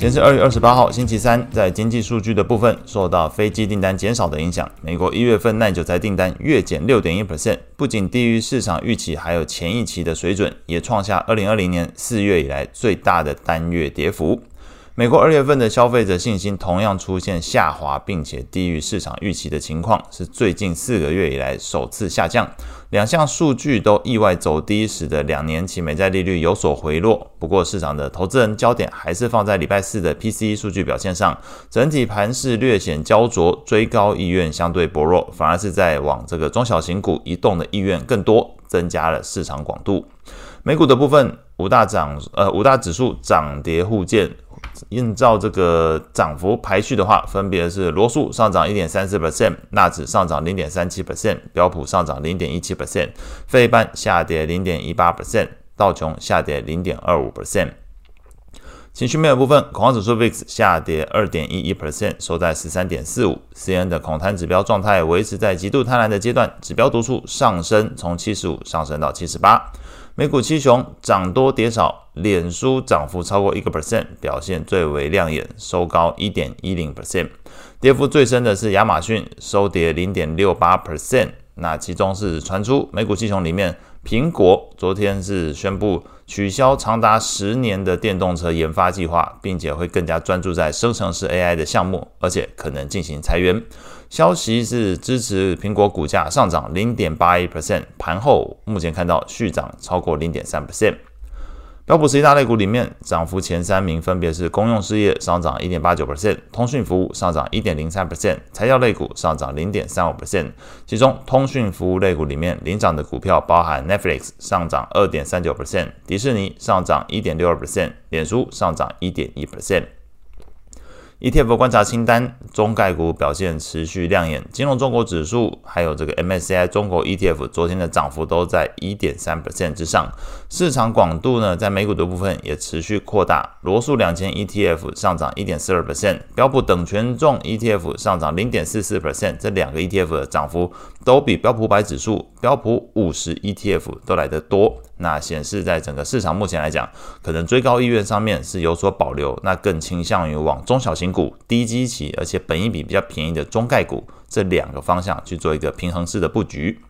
今天是二月二十八号，星期三。在经济数据的部分，受到飞机订单减少的影响，美国一月份耐久材订单月减六点一 percent，不仅低于市场预期，还有前一期的水准，也创下二零二零年四月以来最大的单月跌幅。美国二月份的消费者信心同样出现下滑，并且低于市场预期的情况，是最近四个月以来首次下降。两项数据都意外走低，使得两年期美债利率有所回落。不过，市场的投资人焦点还是放在礼拜四的 PCE 数据表现上，整体盘势略显焦灼，追高意愿相对薄弱，反而是在往这个中小型股移动的意愿更多，增加了市场广度。美股的部分，五大涨呃五大指数涨跌互见。按照这个涨幅排序的话，分别是罗素上涨一点三四 percent，纳指上涨零点三七 percent，标普上涨零点一七 percent，费半下跌零点一八 percent，道琼下跌零点二五 percent。情绪面的部分，恐慌指数 VIX 下跌二点一一 percent，收在十三点四五。CNN 的恐贪指标状态维持在极度贪婪的阶段，指标读数上升，从七十五上升到七十八。美股七雄涨多跌少，脸书涨幅超过一个 percent，表现最为亮眼，收高一点一零 percent。跌幅最深的是亚马逊，收跌零点六八 percent。那其中是传出美股系统里面，苹果昨天是宣布取消长达十年的电动车研发计划，并且会更加专注在生成式 AI 的项目，而且可能进行裁员。消息是支持苹果股价上涨零点八一 percent，盘后目前看到续涨超过零点三 percent。标普十一大类股里面，涨幅前三名分别是公用事业上涨一点八九 percent，通讯服务上涨一点零三 percent，材料类股上涨零点三五 percent。其中，通讯服务类股里面领涨的股票包含 Netflix 上涨二点三九 percent，迪士尼上涨一点六二 percent，脸书上涨一点一 percent。ETF 观察清单，中概股表现持续亮眼，金融中国指数还有这个 MSCI 中国 ETF 昨天的涨幅都在一点三 percent 之上。市场广度呢，在美股的部分也持续扩大，罗素两千 ETF 上涨一点四二 percent，标普等权重 ETF 上涨零点四四 percent，这两个 ETF 的涨幅都比标普百指数、标普五十 ETF 都来得多。那显示在整个市场目前来讲，可能追高意愿上面是有所保留，那更倾向于往中小型股、低基期而且本益比比较便宜的中概股这两个方向去做一个平衡式的布局。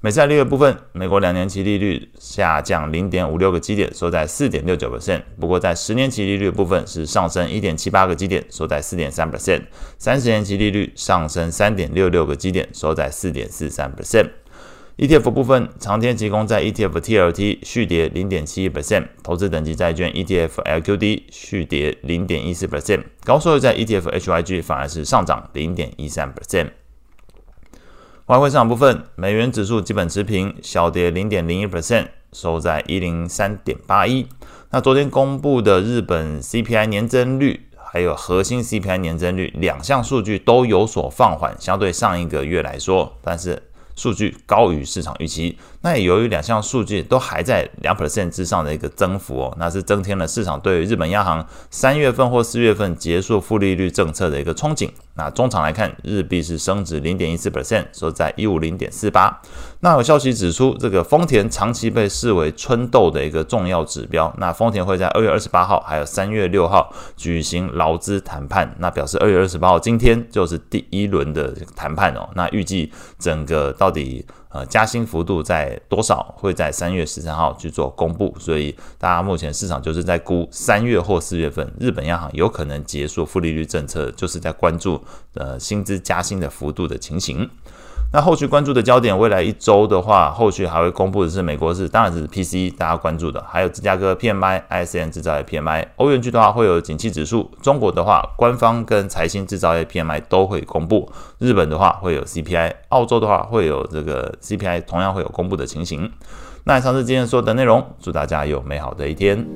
美债利率部分，美国两年期利率下降零点五六个基点，收在四点六九 percent。不过在十年期利率部分是上升一点七八个基点，收在四点三 percent。三十年期利率上升三点六六个基点，收在四点四三 percent。ETF 部分，长天提供在 ETF TLT 续跌零点七一 percent，投资等级债券 ETF LQD 续跌零点一四 percent，高收益在 ETF HYG 反而是上涨零点一三 percent。外汇市场部分，美元指数基本持平，小跌零点零一 percent，收在一零三点八一。那昨天公布的日本 CPI 年增率，还有核心 CPI 年增率两项数据都有所放缓，相对上一个月来说，但是。数据高于市场预期，那也由于两项数据都还在两 percent 之上的一个增幅哦，那是增添了市场对于日本央行三月份或四月份结束负利率政策的一个憧憬。那中场来看，日币是升值零点一四 percent，收在一五零点四八。那有消息指出，这个丰田长期被视为春斗的一个重要指标。那丰田会在二月二十八号还有三月六号举行劳资谈判。那表示二月二十八号今天就是第一轮的谈判哦。那预计整个到底呃加薪幅度在多少，会在三月十三号去做公布。所以大家目前市场就是在估三月或四月份日本央行有可能结束负利率政策，就是在关注。呃，薪资加薪的幅度的情形。那后续关注的焦点，未来一周的话，后续还会公布的是美国是，当然是 P C，大家关注的，还有芝加哥 PMI、ISM 制造业 PMI。欧元区的话会有景气指数，中国的话官方跟财新制造业 PMI 都会公布。日本的话会有 CPI，澳洲的话会有这个 CPI，同样会有公布的情形。那以上是今天所有的内容，祝大家有美好的一天。